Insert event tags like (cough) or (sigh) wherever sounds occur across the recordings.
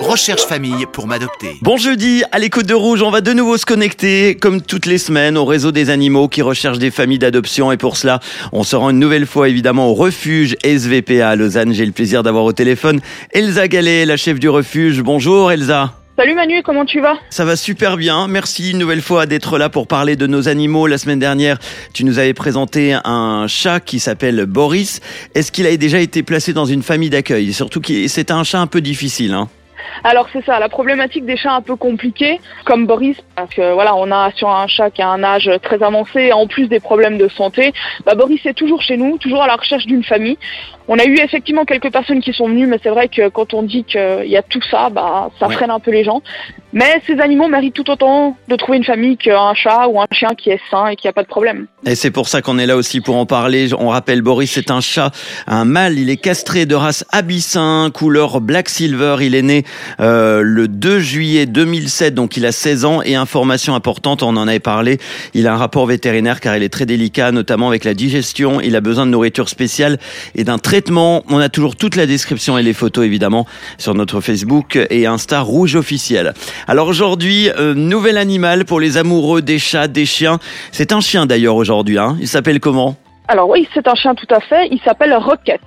Recherche famille pour m'adopter. Bon jeudi, à l'écoute de Rouge, on va de nouveau se connecter, comme toutes les semaines, au réseau des animaux qui recherchent des familles d'adoption. Et pour cela, on se rend une nouvelle fois évidemment au refuge SVPA à Lausanne. J'ai le plaisir d'avoir au téléphone Elsa Gallet, la chef du refuge. Bonjour Elsa. Salut Manu, comment tu vas? Ça va super bien. Merci une nouvelle fois d'être là pour parler de nos animaux. La semaine dernière, tu nous avais présenté un chat qui s'appelle Boris. Est-ce qu'il a déjà été placé dans une famille d'accueil? Surtout que c'est un chat un peu difficile. Hein alors c'est ça, la problématique des chats un peu compliqués, comme Boris, parce que voilà, on a sur un chat qui a un âge très avancé, en plus des problèmes de santé, bah Boris est toujours chez nous, toujours à la recherche d'une famille. On a eu effectivement quelques personnes qui sont venues, mais c'est vrai que quand on dit qu'il y a tout ça, bah ça freine un peu les gens. Mais ces animaux méritent tout autant de trouver une famille qu'un chat ou un chien qui est sain et qui a pas de problème. Et c'est pour ça qu'on est là aussi pour en parler. On rappelle, Boris, c'est un chat, un mâle. Il est castré de race abyssin, couleur black silver. Il est né euh, le 2 juillet 2007, donc il a 16 ans. Et information importante, on en avait parlé, il a un rapport vétérinaire car il est très délicat, notamment avec la digestion. Il a besoin de nourriture spéciale et d'un traitement. On a toujours toute la description et les photos, évidemment, sur notre Facebook et Insta Rouge officiel. Alors aujourd'hui, euh, nouvel animal pour les amoureux des chats, des chiens. C'est un chien d'ailleurs aujourd'hui. Hein. Il s'appelle comment? Alors oui, c'est un chien tout à fait. Il s'appelle Rocket.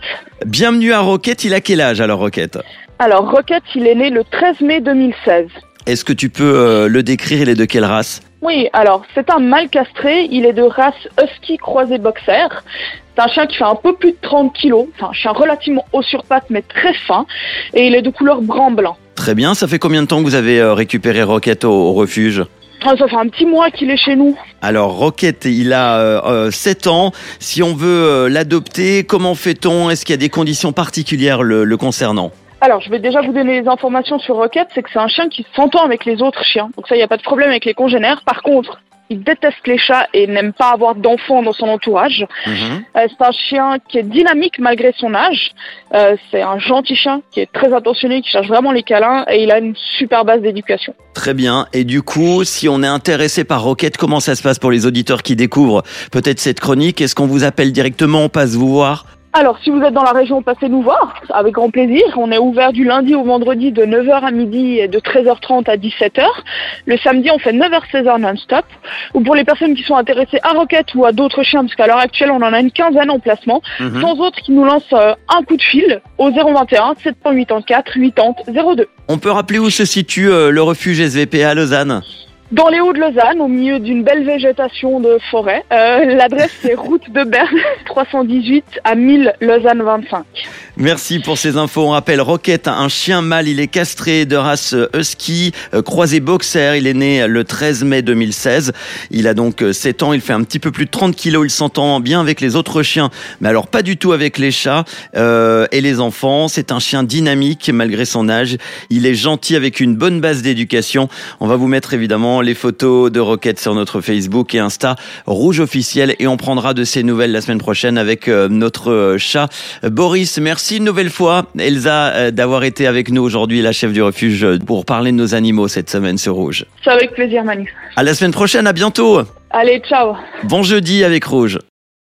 Bienvenue à Rocket. Il a quel âge alors Rocket Alors Rocket, il est né le 13 mai 2016. Est-ce que tu peux euh, le décrire? Il est de quelle race? Oui, alors c'est un mâle castré. Il est de race husky croisé boxer. C'est un chien qui fait un peu plus de 30 kilos. C'est un chien relativement haut sur pattes mais très fin. Et il est de couleur brun-blanc. Très bien. Ça fait combien de temps que vous avez euh, récupéré Rocket au, au refuge? Ah, ça fait un petit mois qu'il est chez nous. Alors Rocket, il a euh, euh, 7 ans. Si on veut euh, l'adopter, comment fait-on? Est-ce qu'il y a des conditions particulières le, le concernant? Alors, je vais déjà vous donner les informations sur Rocket. C'est que c'est un chien qui s'entend avec les autres chiens. Donc ça, il n'y a pas de problème avec les congénères. Par contre, il déteste les chats et n'aime pas avoir d'enfants dans son entourage. Mhm. Euh, c'est un chien qui est dynamique malgré son âge. Euh, c'est un gentil chien qui est très attentionné, qui cherche vraiment les câlins et il a une super base d'éducation. Très bien. Et du coup, si on est intéressé par Rocket, comment ça se passe pour les auditeurs qui découvrent peut-être cette chronique? Est-ce qu'on vous appelle directement On passe vous voir? Alors, si vous êtes dans la région, passez nous voir, avec grand plaisir. On est ouvert du lundi au vendredi de 9h à midi et de 13h30 à 17h. Le samedi, on fait 9h-16h non-stop. Ou pour les personnes qui sont intéressées à Rocket ou à d'autres chiens, parce qu'à l'heure actuelle, on en a une quinzaine en placement, Mhm. sans autres qui nous lancent euh, un coup de fil au 021 784 80 02. On peut rappeler où se situe euh, le refuge SVP à Lausanne? Dans les Hauts de Lausanne, au milieu d'une belle végétation de forêt. Euh, L'adresse c'est route de Berne (laughs) 318 à 1000 Lausanne 25. Merci pour ces infos. On rappelle Rocket, un chien mâle, il est castré de race euh, husky, euh, croisé boxer. Il est né le 13 mai 2016. Il a donc euh, 7 ans, il fait un petit peu plus de 30 kilos. Il s'entend bien avec les autres chiens, mais alors pas du tout avec les chats euh, et les enfants. C'est un chien dynamique malgré son âge. Il est gentil avec une bonne base d'éducation. On va vous mettre évidemment les photos de Rocket sur notre Facebook et Insta Rouge officiel et on prendra de ces nouvelles la semaine prochaine avec euh, notre euh, chat Boris. Merci une nouvelle fois Elsa euh, d'avoir été avec nous aujourd'hui, la chef du refuge, pour parler de nos animaux cette semaine sur Rouge. C'est avec plaisir Manu. À la semaine prochaine, à bientôt. Allez, ciao Bon jeudi avec Rouge.